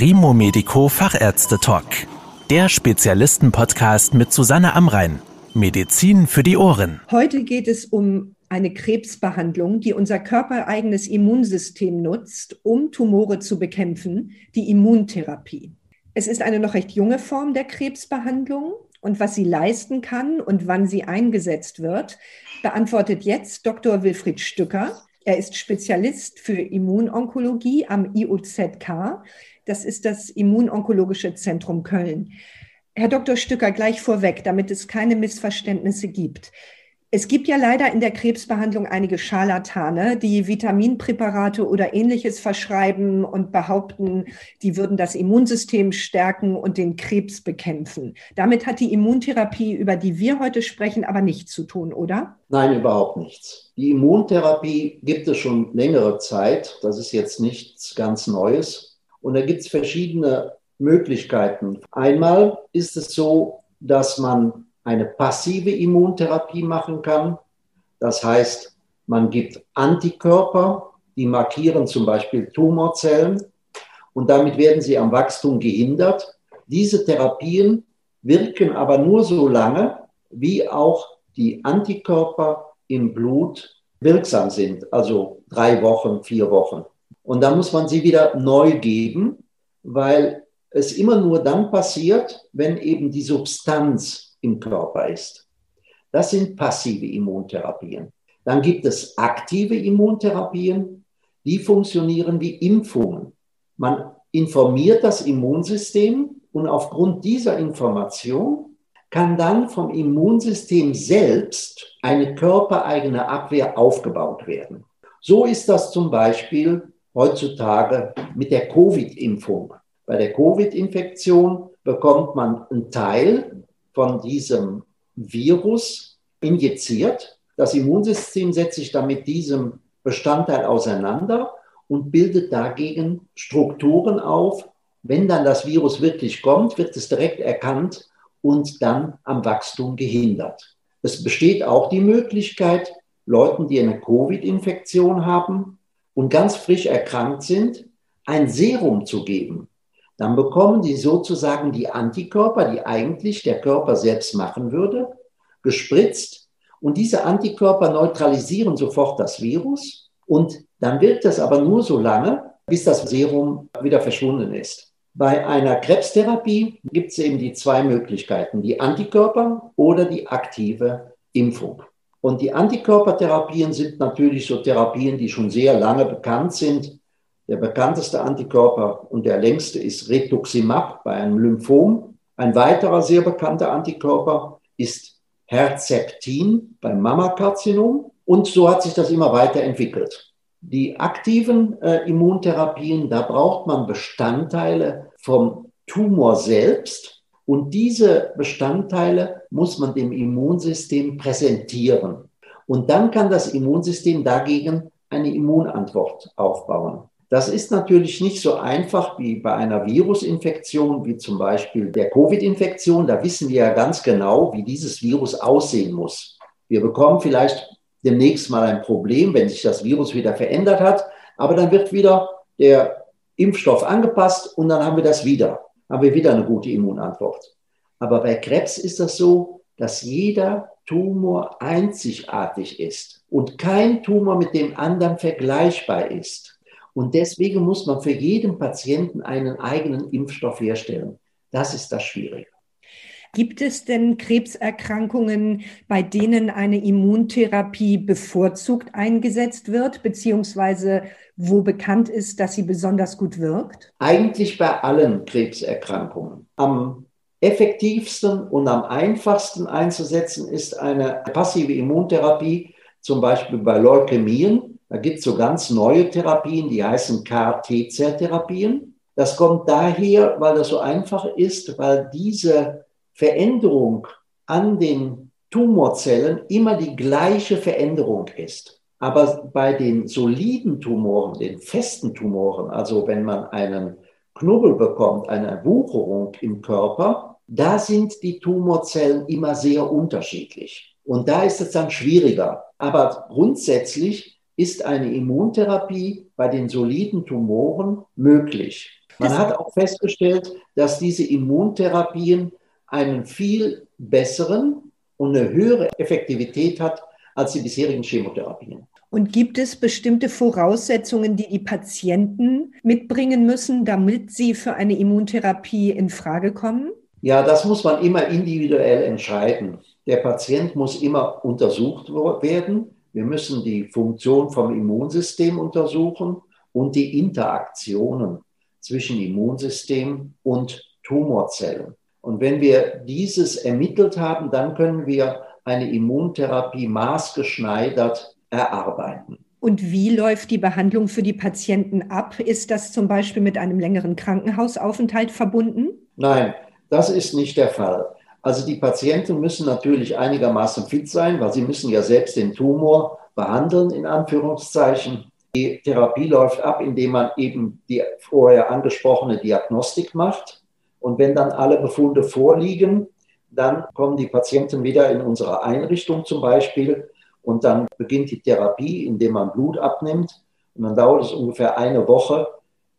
Primo Medico Fachärzte Talk. Der Spezialisten-Podcast mit Susanne Amrein. Medizin für die Ohren. Heute geht es um eine Krebsbehandlung, die unser körpereigenes Immunsystem nutzt, um Tumore zu bekämpfen, die Immuntherapie. Es ist eine noch recht junge Form der Krebsbehandlung und was sie leisten kann und wann sie eingesetzt wird, beantwortet jetzt Dr. Wilfried Stücker. Er ist Spezialist für Immunonkologie am IUZK. Das ist das Immunonkologische Zentrum Köln. Herr Dr. Stücker, gleich vorweg, damit es keine Missverständnisse gibt. Es gibt ja leider in der Krebsbehandlung einige Scharlatane, die Vitaminpräparate oder ähnliches verschreiben und behaupten, die würden das Immunsystem stärken und den Krebs bekämpfen. Damit hat die Immuntherapie, über die wir heute sprechen, aber nichts zu tun, oder? Nein, überhaupt nichts. Die Immuntherapie gibt es schon längere Zeit. Das ist jetzt nichts ganz Neues. Und da gibt es verschiedene Möglichkeiten. Einmal ist es so, dass man eine passive Immuntherapie machen kann. Das heißt, man gibt Antikörper, die markieren zum Beispiel Tumorzellen und damit werden sie am Wachstum gehindert. Diese Therapien wirken aber nur so lange, wie auch die Antikörper im Blut wirksam sind, also drei Wochen, vier Wochen. Und dann muss man sie wieder neu geben, weil es immer nur dann passiert, wenn eben die Substanz im Körper ist. Das sind passive Immuntherapien. Dann gibt es aktive Immuntherapien, die funktionieren wie Impfungen. Man informiert das Immunsystem und aufgrund dieser Information kann dann vom Immunsystem selbst eine körpereigene Abwehr aufgebaut werden. So ist das zum Beispiel heutzutage mit der Covid-Impfung. Bei der Covid-Infektion bekommt man einen Teil von diesem Virus injiziert. Das Immunsystem setzt sich dann mit diesem Bestandteil auseinander und bildet dagegen Strukturen auf. Wenn dann das Virus wirklich kommt, wird es direkt erkannt und dann am Wachstum gehindert. Es besteht auch die Möglichkeit, Leuten, die eine Covid-Infektion haben und ganz frisch erkrankt sind, ein Serum zu geben dann bekommen die sozusagen die Antikörper, die eigentlich der Körper selbst machen würde, gespritzt. Und diese Antikörper neutralisieren sofort das Virus. Und dann wirkt das aber nur so lange, bis das Serum wieder verschwunden ist. Bei einer Krebstherapie gibt es eben die zwei Möglichkeiten, die Antikörper oder die aktive Impfung. Und die Antikörpertherapien sind natürlich so Therapien, die schon sehr lange bekannt sind. Der bekannteste Antikörper und der längste ist Rituximab bei einem Lymphom. Ein weiterer sehr bekannter Antikörper ist Herzeptin beim Mammakarzinom. Und so hat sich das immer weiterentwickelt. Die aktiven äh, Immuntherapien, da braucht man Bestandteile vom Tumor selbst. Und diese Bestandteile muss man dem Immunsystem präsentieren. Und dann kann das Immunsystem dagegen eine Immunantwort aufbauen. Das ist natürlich nicht so einfach wie bei einer Virusinfektion, wie zum Beispiel der Covid-Infektion. Da wissen wir ja ganz genau, wie dieses Virus aussehen muss. Wir bekommen vielleicht demnächst mal ein Problem, wenn sich das Virus wieder verändert hat, aber dann wird wieder der Impfstoff angepasst und dann haben wir das wieder, haben wir wieder eine gute Immunantwort. Aber bei Krebs ist das so, dass jeder Tumor einzigartig ist und kein Tumor mit dem anderen vergleichbar ist. Und deswegen muss man für jeden Patienten einen eigenen Impfstoff herstellen. Das ist das Schwierige. Gibt es denn Krebserkrankungen, bei denen eine Immuntherapie bevorzugt eingesetzt wird, beziehungsweise wo bekannt ist, dass sie besonders gut wirkt? Eigentlich bei allen Krebserkrankungen. Am effektivsten und am einfachsten einzusetzen ist eine passive Immuntherapie, zum Beispiel bei Leukämien. Da gibt es so ganz neue Therapien, die heißen KT-Zelltherapien. Das kommt daher, weil das so einfach ist, weil diese Veränderung an den Tumorzellen immer die gleiche Veränderung ist. Aber bei den soliden Tumoren, den festen Tumoren, also wenn man einen Knubbel bekommt, eine Wucherung im Körper, da sind die Tumorzellen immer sehr unterschiedlich. Und da ist es dann schwieriger. Aber grundsätzlich ist eine Immuntherapie bei den soliden Tumoren möglich. Man hat auch festgestellt, dass diese Immuntherapien einen viel besseren und eine höhere Effektivität hat als die bisherigen Chemotherapien. Und gibt es bestimmte Voraussetzungen, die die Patienten mitbringen müssen, damit sie für eine Immuntherapie in Frage kommen? Ja, das muss man immer individuell entscheiden. Der Patient muss immer untersucht werden. Wir müssen die Funktion vom Immunsystem untersuchen und die Interaktionen zwischen Immunsystem und Tumorzellen. Und wenn wir dieses ermittelt haben, dann können wir eine Immuntherapie maßgeschneidert erarbeiten. Und wie läuft die Behandlung für die Patienten ab? Ist das zum Beispiel mit einem längeren Krankenhausaufenthalt verbunden? Nein, das ist nicht der Fall. Also die Patienten müssen natürlich einigermaßen fit sein, weil sie müssen ja selbst den Tumor behandeln, in Anführungszeichen. Die Therapie läuft ab, indem man eben die vorher angesprochene Diagnostik macht. Und wenn dann alle Befunde vorliegen, dann kommen die Patienten wieder in unsere Einrichtung zum Beispiel und dann beginnt die Therapie, indem man Blut abnimmt. Und dann dauert es ungefähr eine Woche.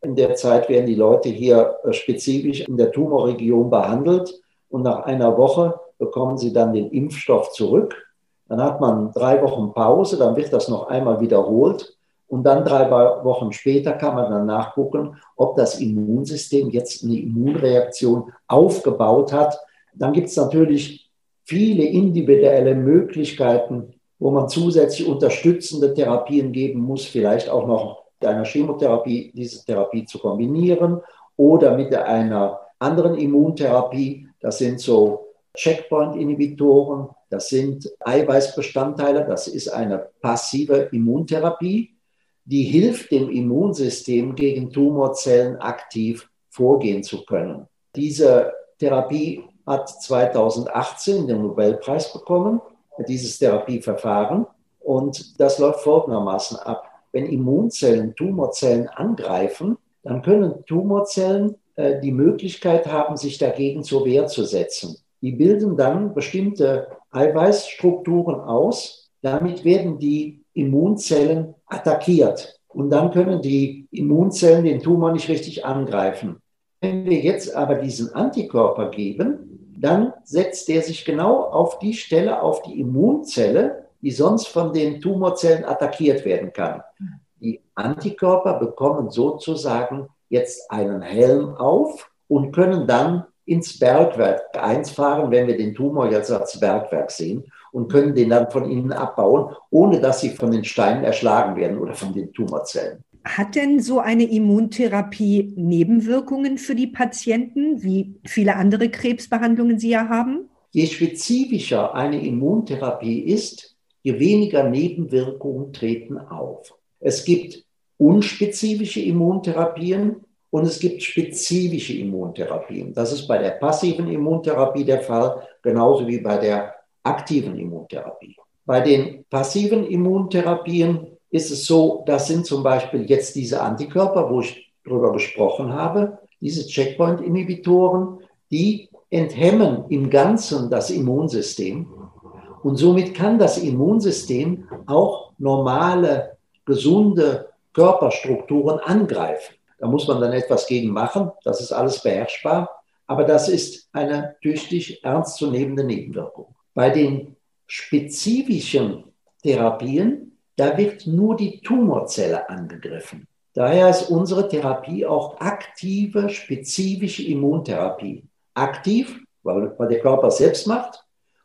In der Zeit werden die Leute hier äh, spezifisch in der Tumorregion behandelt. Und nach einer Woche bekommen sie dann den Impfstoff zurück. Dann hat man drei Wochen Pause, dann wird das noch einmal wiederholt. Und dann drei Wochen später kann man dann nachgucken, ob das Immunsystem jetzt eine Immunreaktion aufgebaut hat. Dann gibt es natürlich viele individuelle Möglichkeiten, wo man zusätzlich unterstützende Therapien geben muss, vielleicht auch noch mit einer Chemotherapie diese Therapie zu kombinieren oder mit einer anderen Immuntherapie. Das sind so Checkpoint-Inhibitoren, das sind Eiweißbestandteile, das ist eine passive Immuntherapie, die hilft dem Immunsystem gegen Tumorzellen aktiv vorgehen zu können. Diese Therapie hat 2018 den Nobelpreis bekommen dieses Therapieverfahren. Und das läuft folgendermaßen ab. Wenn Immunzellen Tumorzellen angreifen, dann können Tumorzellen die Möglichkeit haben, sich dagegen zur Wehr zu setzen. Die bilden dann bestimmte Eiweißstrukturen aus. Damit werden die Immunzellen attackiert. Und dann können die Immunzellen den Tumor nicht richtig angreifen. Wenn wir jetzt aber diesen Antikörper geben, dann setzt der sich genau auf die Stelle, auf die Immunzelle, die sonst von den Tumorzellen attackiert werden kann. Die Antikörper bekommen sozusagen jetzt einen Helm auf und können dann ins Bergwerk einfahren, wenn wir den Tumor jetzt als Bergwerk sehen und können den dann von innen abbauen, ohne dass sie von den Steinen erschlagen werden oder von den Tumorzellen. Hat denn so eine Immuntherapie Nebenwirkungen für die Patienten, wie viele andere Krebsbehandlungen sie ja haben? Je spezifischer eine Immuntherapie ist, je weniger Nebenwirkungen treten auf. Es gibt unspezifische Immuntherapien und es gibt spezifische Immuntherapien. Das ist bei der passiven Immuntherapie der Fall, genauso wie bei der aktiven Immuntherapie. Bei den passiven Immuntherapien ist es so, das sind zum Beispiel jetzt diese Antikörper, wo ich drüber gesprochen habe, diese Checkpoint-Inhibitoren, die enthemmen im Ganzen das Immunsystem. Und somit kann das Immunsystem auch normale, gesunde Körperstrukturen angreifen. Da muss man dann etwas gegen machen. Das ist alles beherrschbar. Aber das ist eine tüchtig ernstzunehmende Nebenwirkung. Bei den spezifischen Therapien da wird nur die Tumorzelle angegriffen. Daher ist unsere Therapie auch aktive, spezifische Immuntherapie. Aktiv, weil, weil der Körper selbst macht,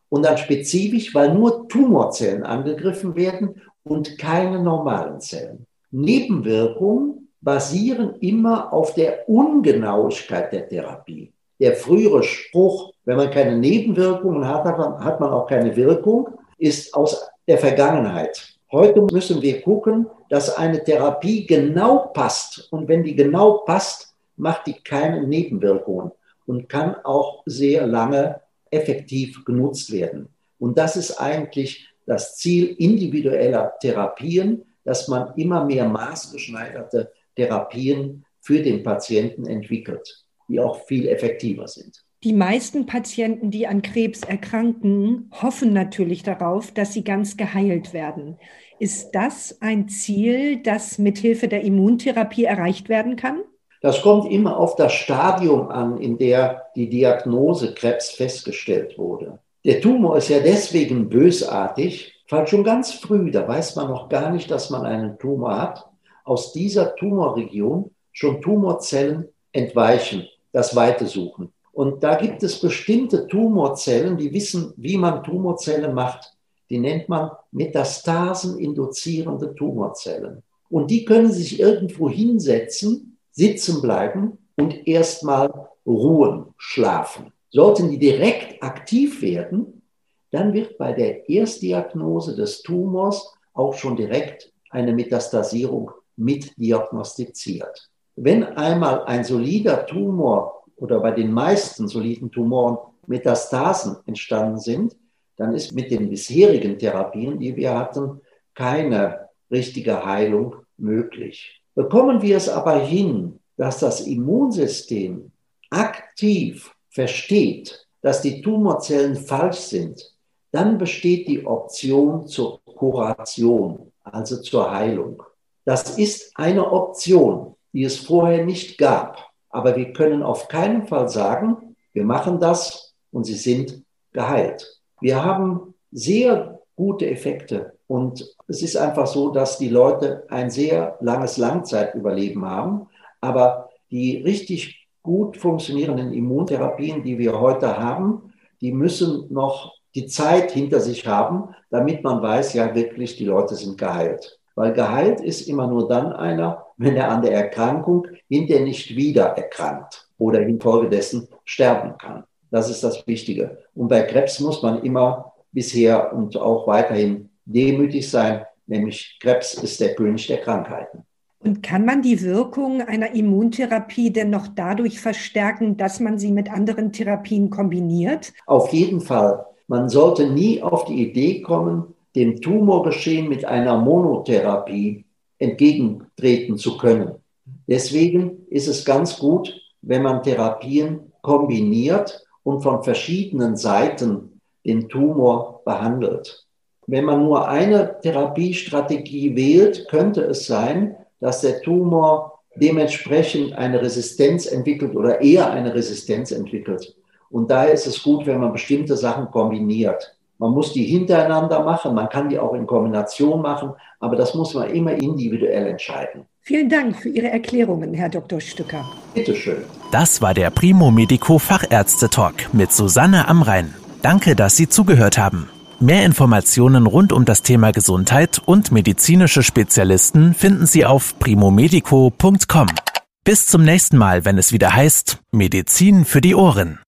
und dann spezifisch, weil nur Tumorzellen angegriffen werden und keine normalen Zellen. Nebenwirkungen basieren immer auf der Ungenauigkeit der Therapie. Der frühere Spruch, wenn man keine Nebenwirkungen hat, hat man auch keine Wirkung, ist aus der Vergangenheit. Heute müssen wir gucken, dass eine Therapie genau passt. Und wenn die genau passt, macht die keine Nebenwirkungen und kann auch sehr lange effektiv genutzt werden. Und das ist eigentlich das Ziel individueller Therapien, dass man immer mehr maßgeschneiderte Therapien für den Patienten entwickelt, die auch viel effektiver sind. Die meisten Patienten, die an Krebs erkranken, hoffen natürlich darauf, dass sie ganz geheilt werden. Ist das ein Ziel, das mithilfe der Immuntherapie erreicht werden kann? Das kommt immer auf das Stadium an, in der die Diagnose Krebs festgestellt wurde. Der Tumor ist ja deswegen bösartig, weil schon ganz früh, da weiß man noch gar nicht, dass man einen Tumor hat, aus dieser Tumorregion schon Tumorzellen entweichen, das Weite suchen. Und da gibt es bestimmte Tumorzellen, die wissen, wie man Tumorzellen macht. Die nennt man Metastasen-induzierende Tumorzellen. Und die können sich irgendwo hinsetzen sitzen bleiben und erstmal ruhen, schlafen. Sollten die direkt aktiv werden, dann wird bei der Erstdiagnose des Tumors auch schon direkt eine Metastasierung mit diagnostiziert. Wenn einmal ein solider Tumor oder bei den meisten soliden Tumoren Metastasen entstanden sind, dann ist mit den bisherigen Therapien, die wir hatten, keine richtige Heilung möglich. Bekommen wir es aber hin, dass das Immunsystem aktiv versteht, dass die Tumorzellen falsch sind, dann besteht die Option zur Kuration, also zur Heilung. Das ist eine Option, die es vorher nicht gab. Aber wir können auf keinen Fall sagen, wir machen das und sie sind geheilt. Wir haben sehr gute Effekte und es ist einfach so, dass die Leute ein sehr langes Langzeitüberleben haben. Aber die richtig gut funktionierenden Immuntherapien, die wir heute haben, die müssen noch die Zeit hinter sich haben, damit man weiß, ja wirklich, die Leute sind geheilt. Weil geheilt ist immer nur dann einer, wenn er an der Erkrankung hinterher nicht wieder erkrankt oder infolgedessen sterben kann. Das ist das Wichtige. Und bei Krebs muss man immer bisher und auch weiterhin demütig sein, nämlich Krebs ist der König der Krankheiten. Und kann man die Wirkung einer Immuntherapie denn noch dadurch verstärken, dass man sie mit anderen Therapien kombiniert? Auf jeden Fall. Man sollte nie auf die Idee kommen, dem Tumorgeschehen mit einer Monotherapie entgegentreten zu können. Deswegen ist es ganz gut, wenn man Therapien kombiniert und von verschiedenen Seiten den Tumor behandelt. Wenn man nur eine Therapiestrategie wählt, könnte es sein, dass der Tumor dementsprechend eine Resistenz entwickelt oder eher eine Resistenz entwickelt. Und daher ist es gut, wenn man bestimmte Sachen kombiniert. Man muss die hintereinander machen, man kann die auch in Kombination machen, aber das muss man immer individuell entscheiden. Vielen Dank für Ihre Erklärungen, Herr Dr. Stücker. Bitteschön. Das war der Primo Medico Fachärzte Talk mit Susanne Amrein. Danke, dass Sie zugehört haben. Mehr Informationen rund um das Thema Gesundheit und medizinische Spezialisten finden Sie auf primomedico.com. Bis zum nächsten Mal, wenn es wieder heißt Medizin für die Ohren.